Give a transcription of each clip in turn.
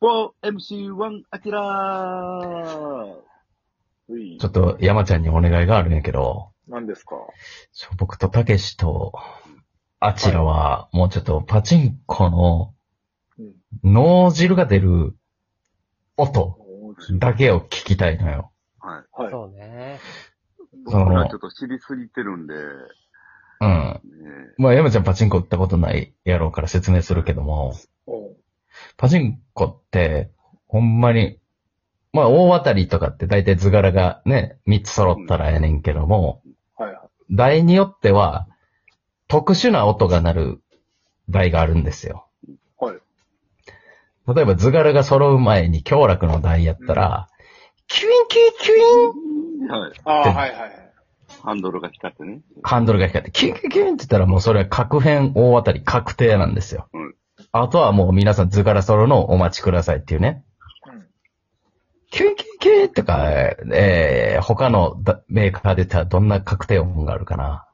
4MC1 アキラーちょっと山ちゃんにお願いがあるんやけど、何ですか？僕とたけしと、あちらは、もうちょっとパチンコのうん。脳汁が出る音だけを聞きたいのよ。はい。はい。そうね。僕らちょっと知りすぎてるんで、ねうん。まあ山ちゃんパチンコ打ったことないやろうから説明するけども、おうパチンコって、ほんまに、まあ大当たりとかって大体図柄がね、3つ揃ったらやねんけども、はいはい。台によっては、特殊な音が鳴る台があるんですよ。はい。例えば図柄が揃う前に京楽の台やったら、キュインキュインキュインはい。ああ、はいはいはい。ハンドルが光ってね。ハンドルが光って、キュインキュインキュインって言ったらもうそれは確変大当たり確定なんですよ。うんあとはもう皆さん図柄揃うのをお待ちくださいっていうね。うん。キュインキュインキュインとか、えー、他のだメーカーで言ったらどんな確定音があるかな。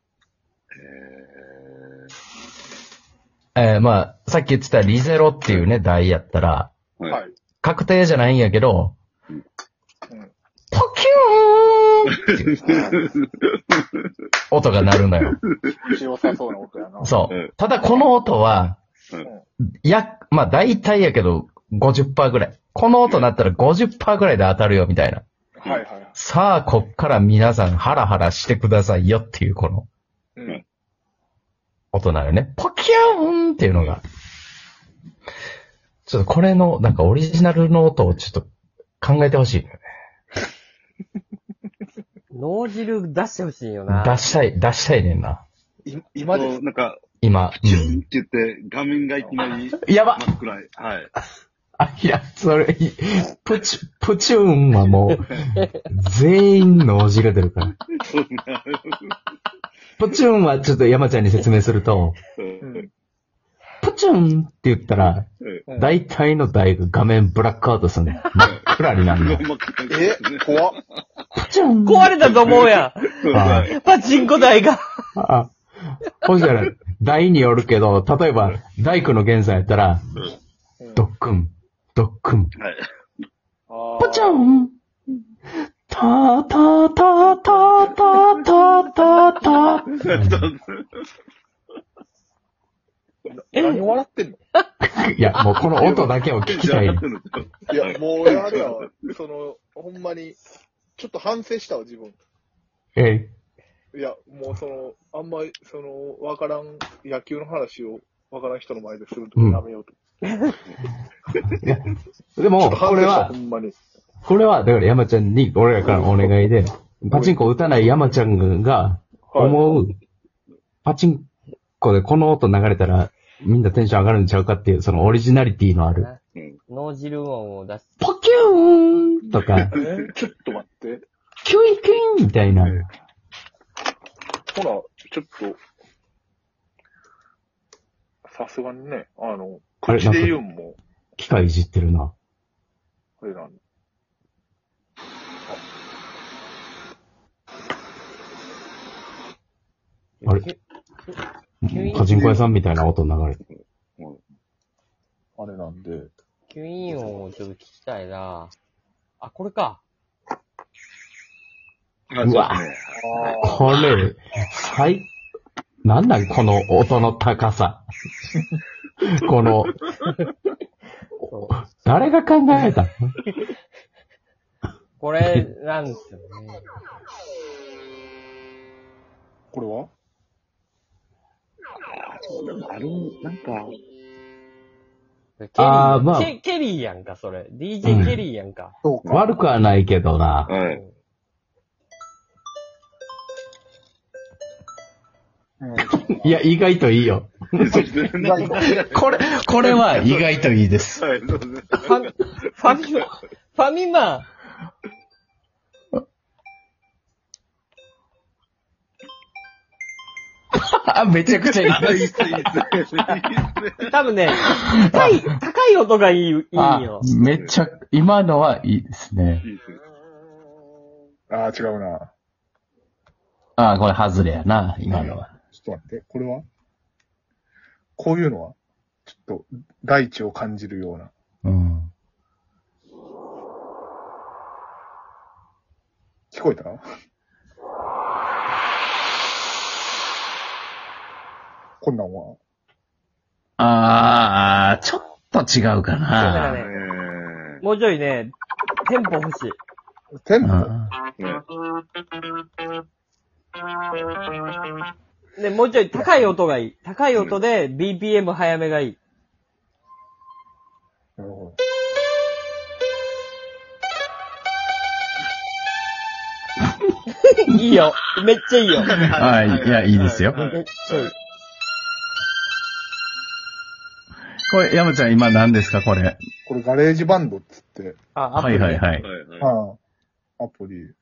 えー、まあ、さっき言ってたリゼロっていうね、台やったら、は。はいい。確定じゃないんやけど、うんうんポキューン音が鳴るのよ。口良さそうな音やな。そううん。ただこの音は、うんや、まあ大体やけど50%ぐらい。この音鳴ったら50%ぐらいで当たるよみたいな。はいはい。さあ、こっから皆さんハラハラしてくださいよっていうこのうん。音なのよね。ポキューンっていうのが。ちょっとこれの、なんかオリジナルの音をちょっと考えてほしい。脳汁出してほしいよな。出したい、出したいねんな。い今でそうなんか、今。チュンっうんて言って、画面がいきなりやば真っ暗い。はい。あ、いや、それ、いプチ、プチューンはもう、全員脳汁出るから。プチューンはちょっと山ちゃんに説明すると、うん。プチューンって言ったら、うん大体の台が画面ブラックアウトすんねん。真っ暗になるの。え怖っ。プチューン壊れたと思うやあん。パチンコ台が。あ、ほんじゃら、台によるけど、例えば、大工の現在やったら、ドックン、ドックン、はい。あプチューン。ターターターターターターターター何笑ってんの？いや、もうこの音だけを聞きたい。いや、もう俺あれやわ、その、ほんまに、ちょっと反省したわ、自分。えいや、もうその、あんまり、その、わからん、野球の話をわからん人の前でするとやめようと。いや、でも、これはほ、んまに。これは、だから山ちゃんに、俺らからのお願いで、パチンコ打たない山ちゃんが思う、パチンコでこの音流れたら、みんなテンション上がるんちゃうかっていう、そのオリジナリティのある、脳汁音を出しポキューンとか、え ちょっと待って。キュイキュインみたいな。ほら、ちょっと、さすがにね、あの、あれ口で言うんも、機械いじってるな。あれなんで。あれ？キュキュインパチンコ屋さんみたいな音流れてる。あれなんで。キュイン音をちょっと聞きたいな。あ、これか。うですね。これ、最、なんなんこの音の高さ。この、誰が考えた？これなんですよね。これは？そうでもある、なんか、ケリーあーまあケケリーやんか、それ。DJ ケリーやんか。そうか。悪くはないけどな。はい。いや、意外といいよ。これ、これは意外といいです。はい、そうですね。ファミ、ファミマ、ファミマ、あ、めちゃくちゃいいいいっす、いいっす。いいっすね。多分ね、高い、高い音がいい、いいあよ。めっちゃ、今のはいいですね。いいっすね。ああ、違うな。あ、これ外れやな、今のは。っと待って、これは？こういうのは、ちょっと、大地を感じるような。うん。聞こえた？こんなんは？あー、ちょっと違うかな。うね。もうちょいね、テンポ欲しい。テンポ？ねで、もうちょい高い音がいい。高い音で BPM 早めがいい。なるほ いいよ。めっちゃいいよ。はい、いや、いいですよ。めっちゃいい。これ、山ちゃん今何ですか、これ。ど。これガレージバンドっつって、あ、アプリはいはいはい。はいはい。はあ、アプリ。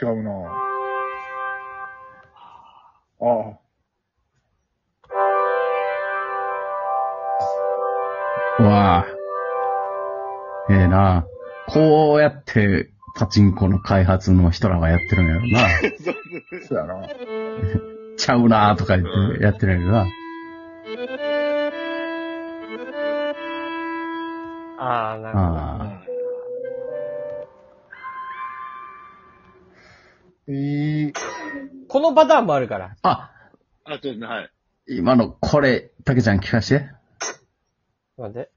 違うなああ。わあ。ええなこうやって、パチンコの開発の人らがやってるんやろな。そうやな。ちゃうなとか言ってやってるんやろな。あー、なるほど。あいい。このパターンもあるから。あ。あ、あ、そうですね、はい。今の、これ、たけちゃん聞かして。待って。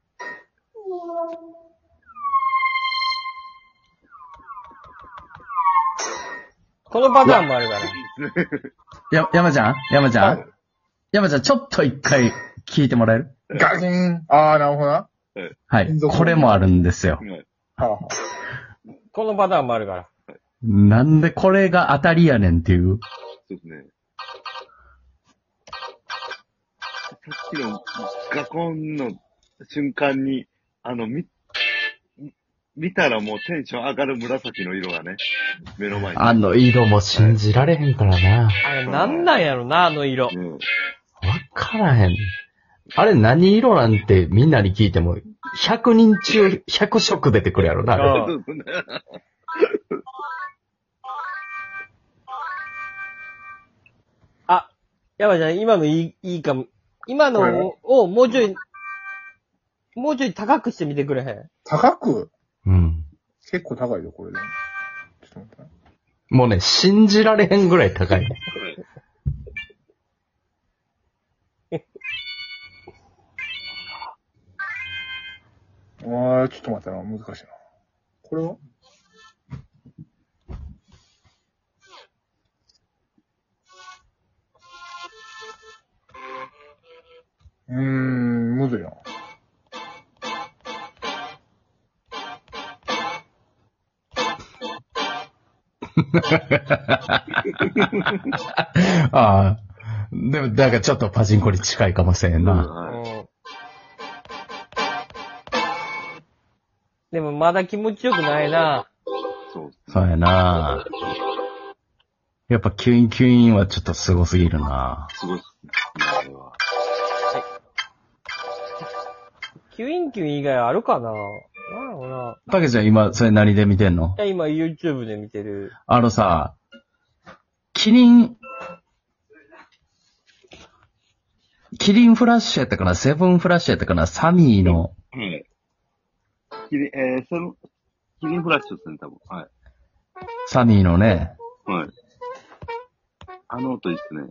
このパターンもあるから。や、山ちゃん？山ちゃはん山ちゃん、ちょっと一回聞いてもらえる？ガチン。ああ、なるほどな。はいこれもあるんですよ。はいはあ、はこのパターンもあるから。なんでこれが当たりやねんっていう。ですね。さっきのガコンの瞬間に、あの、み、見たらもうテンション上がる紫の色がね、目の前に。あの色も信じられへんからな。あれ、なんなんやろな、あの色。うん。わからへん。あれ何色なんてみんなに聞いても、100人中100色出てくるやろな。あれあそうですね。あ、山ちゃん、今のいい、いいかも。今これのをもうちょい、もうちょい高くしてみてくれへん？高く？うん。結構高いよ、これで。ちょっと待ってな。もうね、信じられへんぐらい高い。あーちょっと待ってな、難しいな。これは？うーん、むずいな。ああ。でも、だからちょっとパチンコに近いかもしれんな。でもまだ気持ちよくないな。そうそうやな。やっぱキュインキュインはちょっとすごすぎるな。すごいっすね。キュインキュイン以外あるかな？なんやろな。たけちゃん今、それ何で見てんの？いや、今 YouTube で見てる。あのさ、キリン、キリンフラッシュやったかな？セブンフラッシュやったかな？サミーの、はい。キリン、えー、その、キリンフラッシュですね、多分。はい。サミーのね、はい。あの音いいっすね。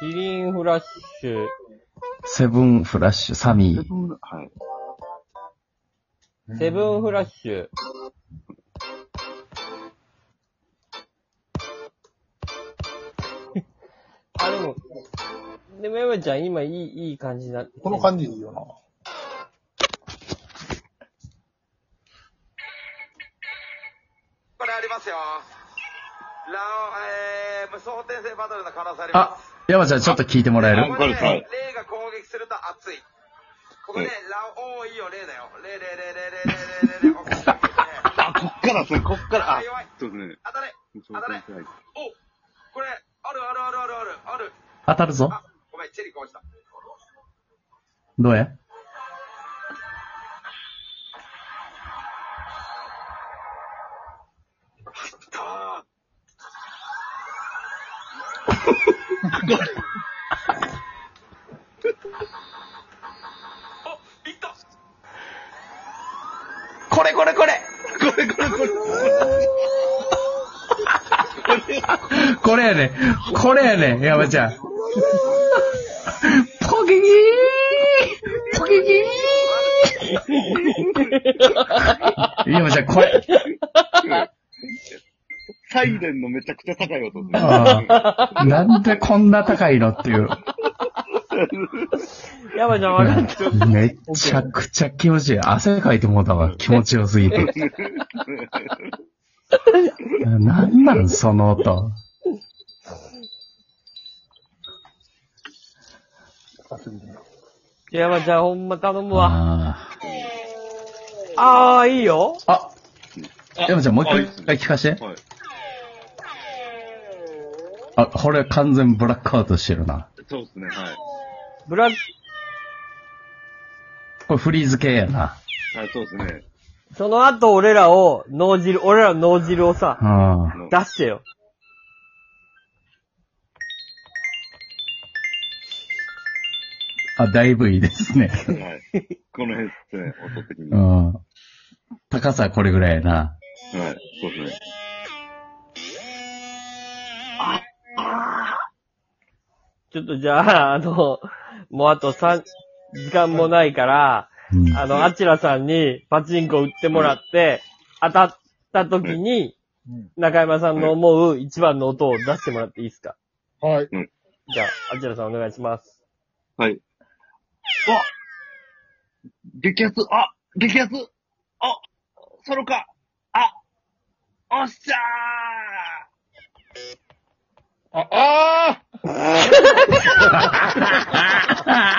キリンフラッシュ。セブンフラッシュ、サミー。セブンはい。セブンフラッシュ。あ、でも、でも山ちゃん今いい、いい感じになってきてこの感じいいよな。これありますよ。ラオ、えー、無双転生バトルの可能性ありまあす。、山ちゃんちょっと聞いてもらえあるここが攻撃すると熱い。ここラオ、おーいいよ、霊だよ。霊、霊、霊、霊、霊、霊、霊、霊、お、ここだけねあ、こっからですね、こっから、あ。当たれ。そうですね。お、これ、あるあるあるあるある、ある。当たるぞ。あ、ごめん、チェリーこぼした。どうやこれやね。これやね、山ちゃん。ポキギーポキギー山ちゃん、これ。サイレンのめちゃくちゃ高い音なんでこんな高いのっていう。山ちゃんわかった。めっちゃくちゃ気持ちいい。汗かいてもうたわ。気持ちよすぎて。なんなん、その音。山ちゃんほんま頼むわ。あああ、いいよ。ーあ、山ちゃんもう一回聞かして。はい。あ、これ完全ブラックアウトしてるな。そうですね、はい。ブラック、これフリーズ系やな。はい、そうですね。その後俺らを脳汁、俺らの脳汁をさ、出してよ。あ、だいぶいいですね。はい。この辺ですね、音的に。うはん。高さこれぐらいやな。い、そうですね。ちょっとじゃあ、あの、もうあと3、時間もないから、うん。あの、アチラさんにパチンコ打ってもらって、当たった時に、うん中山さんの思う一番の音を出してもらっていいですか？はい。じゃあ、アチラさんお願いします。はい。あ激アツあ激アツあソロか。あおっしゃー。あ、あー